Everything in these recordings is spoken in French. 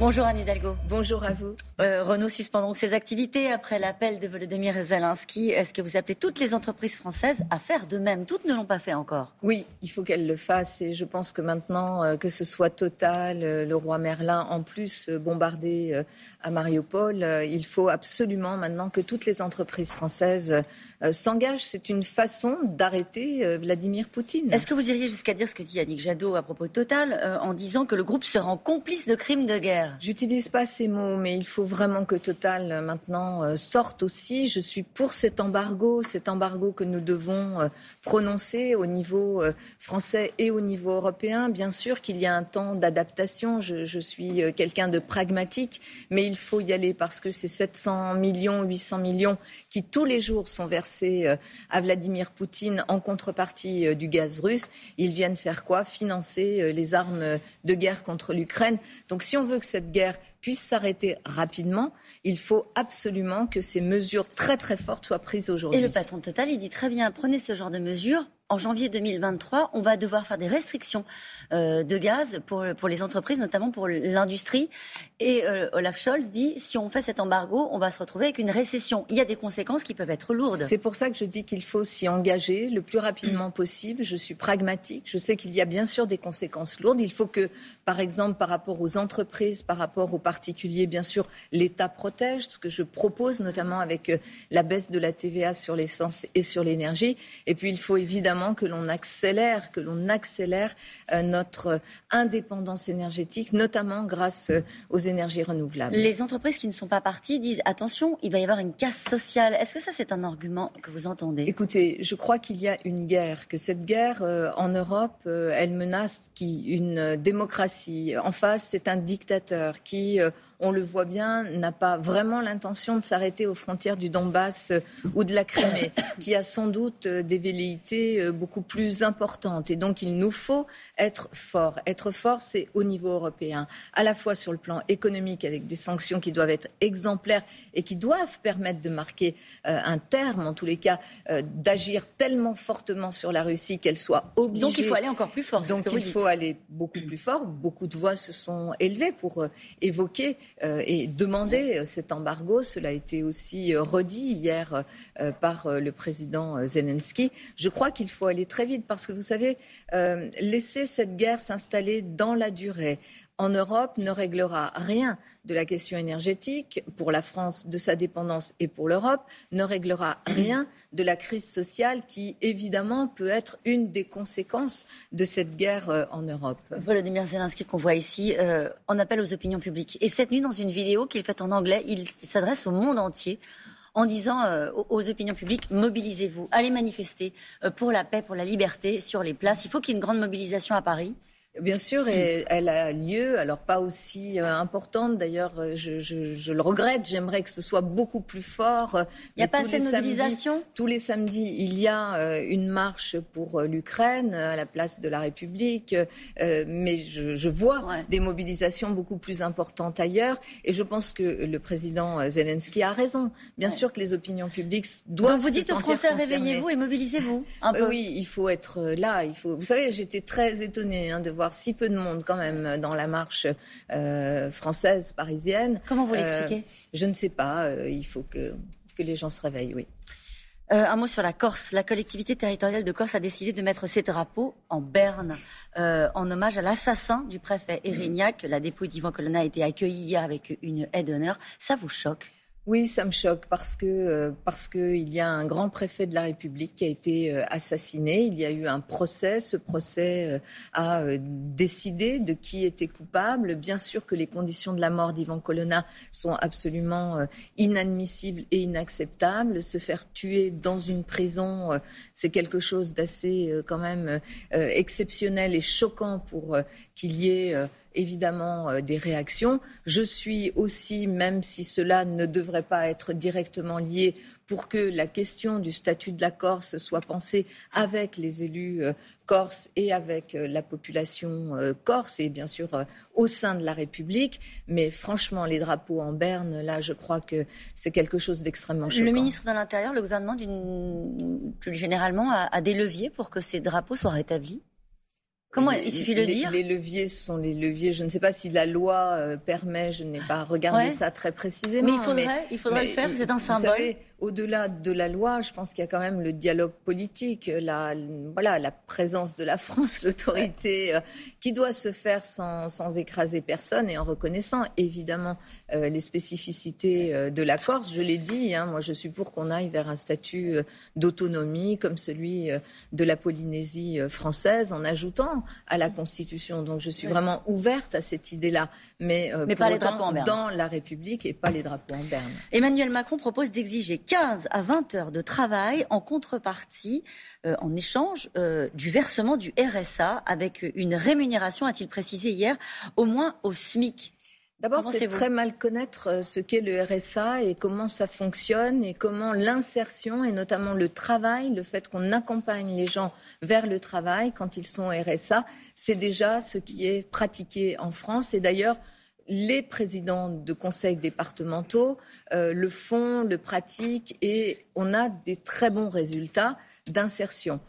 Bonjour Anne Hidalgo. Bonjour à vous. Euh, Renault suspend donc ses activités après l'appel de Volodymyr Zelensky. Est-ce que vous appelez toutes les entreprises françaises à faire de même? Toutes ne l'ont pas fait encore. Oui, il faut qu'elles le fassent et je pense que maintenant, euh, que ce soit Total, euh, le roi Merlin, en plus bombardé à Mariupol, il faut absolument maintenant que toutes les entreprises françaises s'engagent. C'est une façon d'arrêter Vladimir Poutine. Est-ce que vous iriez jusqu'à dire ce que dit Yannick Jadot à propos de Total en disant que le groupe se rend complice de crimes de guerre? J'utilise pas ces mots, mais il faut vraiment que Total euh, maintenant euh, sorte aussi. Je suis pour cet embargo, cet embargo que nous devons euh, prononcer au niveau français et au niveau européen. Bien sûr qu'il y a un temps d'adaptation. Je, je suis quelqu'un de pragmatique, mais il faut y aller parce que ces 700 millions, 800 millions qui tous les jours sont versés à Vladimir Poutine en contrepartie du gaz russe, ils viennent faire quoi? Financer les armes de guerre contre l'Ukraine. Donc si on veut que cette guerre puisse s'arrêter rapidement, il faut absolument que ces mesures très très fortes soient prises aujourd'hui. Et le patron Total, il dit très bien, prenez ce genre de mesures. En janvier 2023, on va devoir faire des restrictions euh, de gaz pour, pour les entreprises, notamment pour l'industrie. Et euh, Olaf Scholz dit, si on fait cet embargo, on va se retrouver avec une récession. Il y a des conséquences qui peuvent être lourdes. C'est pour ça que je dis qu'il faut s'y engager le plus rapidement possible. Je suis pragmatique. Je sais qu'il y a bien sûr des conséquences lourdes. Il faut que, par exemple, par rapport aux entreprises, par rapport aux particuliers, bien sûr, l'État protège, ce que je propose notamment avec euh, la baisse de la TVA sur l'essence et sur l'énergie. Et puis, il faut évidemment que l'on accélère, que l'on accélère euh, notre indépendance énergétique, notamment grâce euh, aux énergies renouvelables. Les entreprises qui ne sont pas parties disent attention, il va y avoir une casse sociale. Est-ce que ça, c'est un argument que vous entendez? Écoutez, je crois qu'il y a une guerre, que cette guerre euh, en Europe, euh, elle menace qui, une démocratie. En face, c'est un dictateur qui, euh, on le voit bien, n'a pas vraiment l'intention de s'arrêter aux frontières du Donbass euh, ou de la Crimée, qui a sans doute euh, des velléités euh, beaucoup plus importantes. Et donc, il nous faut être fort. Être fort, c'est au niveau européen, à la fois sur le plan économique, avec des sanctions qui doivent être exemplaires et qui doivent permettre de marquer euh, un terme, en tous les cas, euh, d'agir tellement fortement sur la Russie qu'elle soit obligée. Donc il faut aller encore plus fort. Donc il dites. faut aller beaucoup plus fort. Beaucoup de voix se sont élevées pour euh, évoquer et demander cet embargo. Cela a été aussi redit hier par le président Zelensky. Je crois qu'il faut aller très vite parce que vous savez, euh, laisser cette guerre s'installer dans la durée en Europe ne réglera rien de la question énergétique pour la France, de sa dépendance et pour l'Europe, ne réglera rien de la crise sociale qui, évidemment, peut être une des conséquences de cette guerre euh, en Europe. Volodymyr Zelensky qu'on voit ici euh, en appel aux opinions publiques. Et cette nuit, dans une vidéo qu'il fait en anglais, il s'adresse au monde entier en disant euh, aux, opinions publiques mobilisez-vous, allez manifester euh, pour la paix, pour la liberté sur les places. Il faut qu'il y ait une grande mobilisation à Paris. Bien sûr, et elle a lieu, alors pas aussi euh, importante d'ailleurs, euh, je, je- je le regrette, j'aimerais que ce soit beaucoup plus fort. Il n'y a pas assez de samedis- mobilisation? Tous les samedis, il y a euh, une marche pour l'Ukraine à la place de la République, mais je, je vois Ouais. des mobilisations beaucoup plus importantes ailleurs, et je pense que le président Zelensky a raison. Bien sûr que les opinions publiques doivent Donc vous se dites aux sentir Français réveillez-vous et mobilisez-vous un peu. Oui, il faut être là. Il faut. Vous savez, j'étais très étonnée hein, de voir si peu de monde quand même dans la marche euh, française parisienne. Comment vous Euh, l'expliquez? Je ne sais pas. euh, il faut que que les gens se réveillent. Oui. Euh, un mot sur la Corse. La collectivité territoriale de Corse a décidé de mettre ses drapeaux en berne euh, en hommage à l'assassin du préfet Erignac. La dépouille d'Ivan Colonna a été accueillie hier avec une aide d'honneur. Ça vous choque? Oui, ça me choque parce que euh, parce que il y a un grand préfet de la République qui a été euh, assassiné. Il y a eu un procès. Ce procès euh, a décidé de qui était coupable. Bien sûr que les conditions de la mort d'Ivan Colonna sont absolument inadmissibles et inacceptables. Se faire tuer dans une prison, c'est quelque chose d'assez quand même exceptionnel et choquant pour qu'il y ait évidemment euh, des réactions. Je suis aussi, même si cela ne devrait pas être directement lié, pour que la question du statut de la Corse soit pensée avec les élus euh, corses et avec euh, la population corse et bien sûr au sein de la République. Mais franchement, les drapeaux en berne, là, je crois que c'est quelque chose d'extrêmement choquant. Le ministre de l'Intérieur, le gouvernement, plus généralement, a, a des leviers pour que ces drapeaux soient rétablis? Comment il suffit de le dire Les leviers sont les leviers. Je ne sais pas si la loi euh, permet. Je n'ai pas regardé ça très précisément. Mais il faudrait, il faudrait le faire. C'est un symbole au-delà de la loi, je pense qu'il y a quand même le dialogue politique, la, voilà, la présence de la France, l'autorité, euh, qui doit se faire sans, sans, écraser personne et en reconnaissant évidemment euh, les spécificités euh, de la Corse. Je l'ai dit, hein, moi je suis pour qu'on aille vers un statut d'autonomie comme celui de la Polynésie française, en ajoutant à la Constitution. Donc je suis vraiment ouverte à cette idée-là, mais, mais pas les drapeaux en berne. dans la République et pas les drapeaux en berne. Emmanuel Macron propose d'exiger 15 à 20 heures de travail en contrepartie, euh, en échange euh, du versement du RSA, avec une rémunération, a-t-il précisé hier, au moins au SMIC. D'abord, c'est très mal connaître euh, ce qu'est le RSA et comment ça fonctionne et comment l'insertion et notamment le travail, le fait qu'on accompagne les gens vers le travail quand ils sont RSA, c'est déjà ce qui est pratiqué en France. Et d'ailleurs, les présidents de conseils départementaux euh, le font, le pratiquent et on a des très bons résultats d'insertion.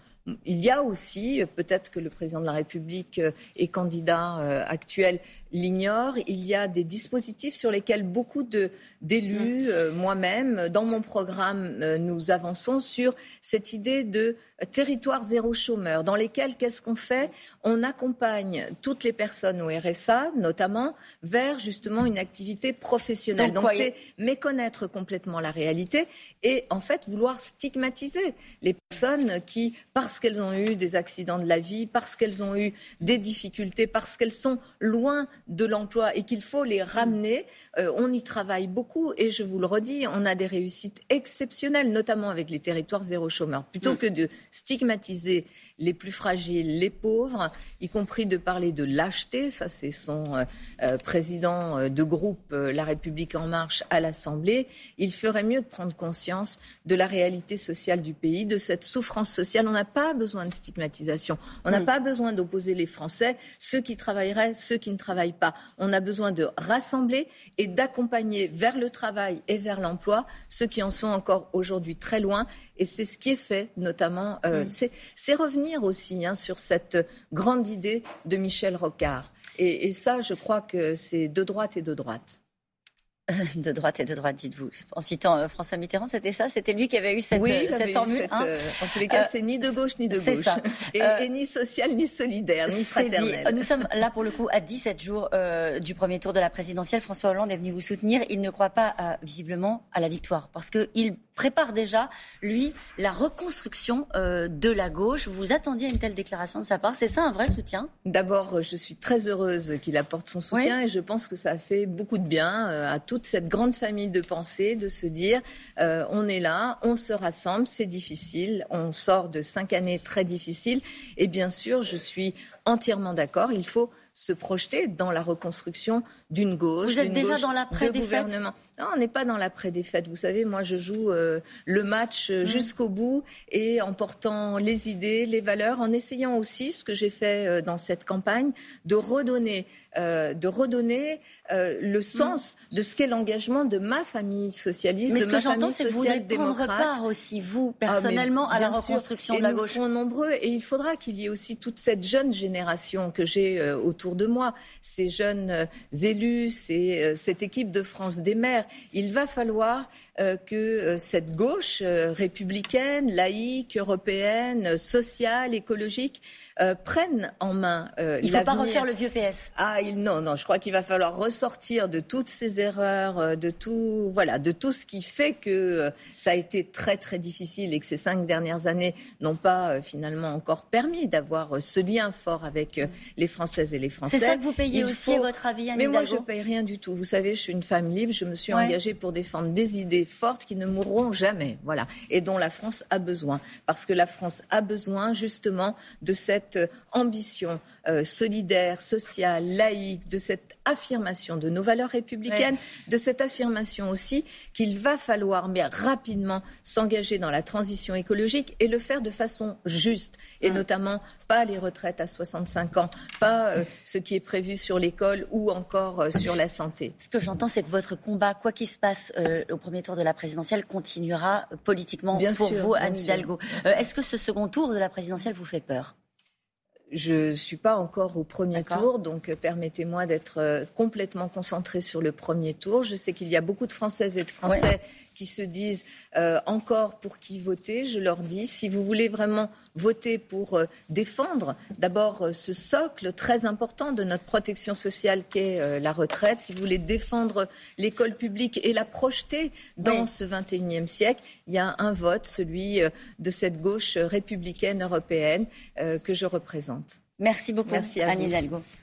Il y a aussi, peut-être que le président de la République et candidat euh, actuel l'ignore, il y a des dispositifs sur lesquels beaucoup d'élus, euh, moi-même, dans mon programme, nous avançons sur cette idée de territoire zéro chômeur, dans lesquels qu'est-ce qu'on fait? On accompagne toutes les personnes au RSA, notamment, vers justement une activité professionnelle. Donc c'est méconnaître complètement la réalité et en fait vouloir stigmatiser les personnes qui, parce qu'elles ont eu des accidents de la vie, parce qu'elles ont eu des difficultés, parce qu'elles sont loin de l'emploi et qu'il faut les ramener, euh, on y travaille beaucoup et je vous le redis, on a des réussites exceptionnelles, notamment avec les territoires zéro chômeur. Plutôt mm. que de stigmatiser les plus fragiles, les pauvres, y compris de parler de lâcheté. Ça, c'est son euh, euh, président de groupe La République en marche à l'Assemblée. Il ferait mieux de prendre conscience de la réalité sociale du pays, de cette souffrance sociale. On n'a pas besoin de stigmatisation. On n'a pas besoin d'opposer les Français, ceux qui travailleraient, ceux qui ne travaillent pas. On a besoin de rassembler et d'accompagner vers le travail et vers l'emploi ceux qui en sont encore aujourd'hui très loin et c'est ce qui est fait, notamment. Euh, c'est revenir aussi hein, sur cette grande idée de Michel Rocard. Et, et ça, je crois que c'est de droite et de droite. de droite et de droite, dites-vous. En citant euh, François Mitterrand, c'était ça? C'était lui qui avait eu cette, oui, cette formule hein? euh, En tous les cas, c'est ni de gauche ni de gauche. Ça. Et, ni social, ni solidaire, ni fraternel. Nous sommes là, pour le coup, à 17 jours du premier tour de la présidentielle. François Hollande est venu vous soutenir. Il ne croit pas, visiblement, à la victoire. Parce qu'il prépare déjà, lui, la reconstruction euh, de la gauche. Vous attendiez une telle déclaration de sa part. C'est ça un vrai soutien? D'abord, je suis très heureuse qu'il apporte son soutien et je pense que ça a fait beaucoup de bien euh, à toute cette grande famille de pensée de se dire euh, on est là, on se rassemble, c'est difficile, on sort de cinq années très difficiles et bien sûr, je suis entièrement d'accord. Il faut se projeter dans la reconstruction d'une gauche. Vous êtes déjà dans l'après-défaite Non, on n'est pas dans l'après-défaite. Vous savez, moi, je joue euh, le match euh, mmh. jusqu'au bout et en portant les idées, les valeurs, en essayant aussi, ce que j'ai fait euh, dans cette campagne, de redonner euh, de redonner euh, le sens de ce qu'est l'engagement de ma famille socialiste, Mais ce de ma que famille social-démocrate. part aussi, vous, ah, personnellement, à la reconstruction de la gauche. Nous serons nombreux et il faudra qu'il y ait aussi toute cette jeune génération que j'ai euh, autour de moi, ces jeunes élus, cette équipe de France des maires. Il va falloir que cette gauche républicaine, laïque, européenne, sociale, écologique, euh, prennent en main euh, Il ne faut pas refaire le vieux PS. Ah, il, non, non, je crois qu'il va falloir ressortir de toutes ces erreurs, euh, de tout, voilà, de tout ce qui fait que ça a été très très difficile et que ces cinq dernières années n'ont pas finalement encore permis d'avoir ce lien fort avec les Françaises et les Français. C'est ça que vous payez aussi, votre avis, Anne Mais moi, je paye rien du tout. Vous savez, je suis une femme libre. Je me suis engagée pour défendre des idées fortes qui ne mourront jamais, voilà, et dont la France a besoin, parce que la France a besoin justement de cette cette ambition euh, solidaire, sociale, laïque, de cette affirmation de nos valeurs républicaines, de cette affirmation aussi qu'il va falloir, mais rapidement, s'engager dans la transition écologique et le faire de façon juste, et notamment pas les retraites à 65 ans, pas euh, ce qui est prévu sur l'école ou encore euh, sur la santé. Ce que j'entends, c'est que votre combat, quoi qu'il se passe au premier tour de la présidentielle, continuera politiquement pour vous, Anne Hidalgo. Est-ce que ce second tour de la présidentielle vous fait peur? Je ne suis pas encore au premier tour, donc euh, permettez-moi d'être euh, complètement concentrée sur le premier tour. Je sais qu'il y a beaucoup de Françaises et de Français qui se disent euh, encore pour qui voter. Je leur dis, si vous voulez vraiment voter pour défendre d'abord ce socle très important de notre protection sociale qu'est la retraite, si vous voulez défendre l'école publique et la projeter dans ce 21e siècle, il y a un vote, celui de cette gauche républicaine européenne que je représente. Merci beaucoup, Merci Anne Hidalgo.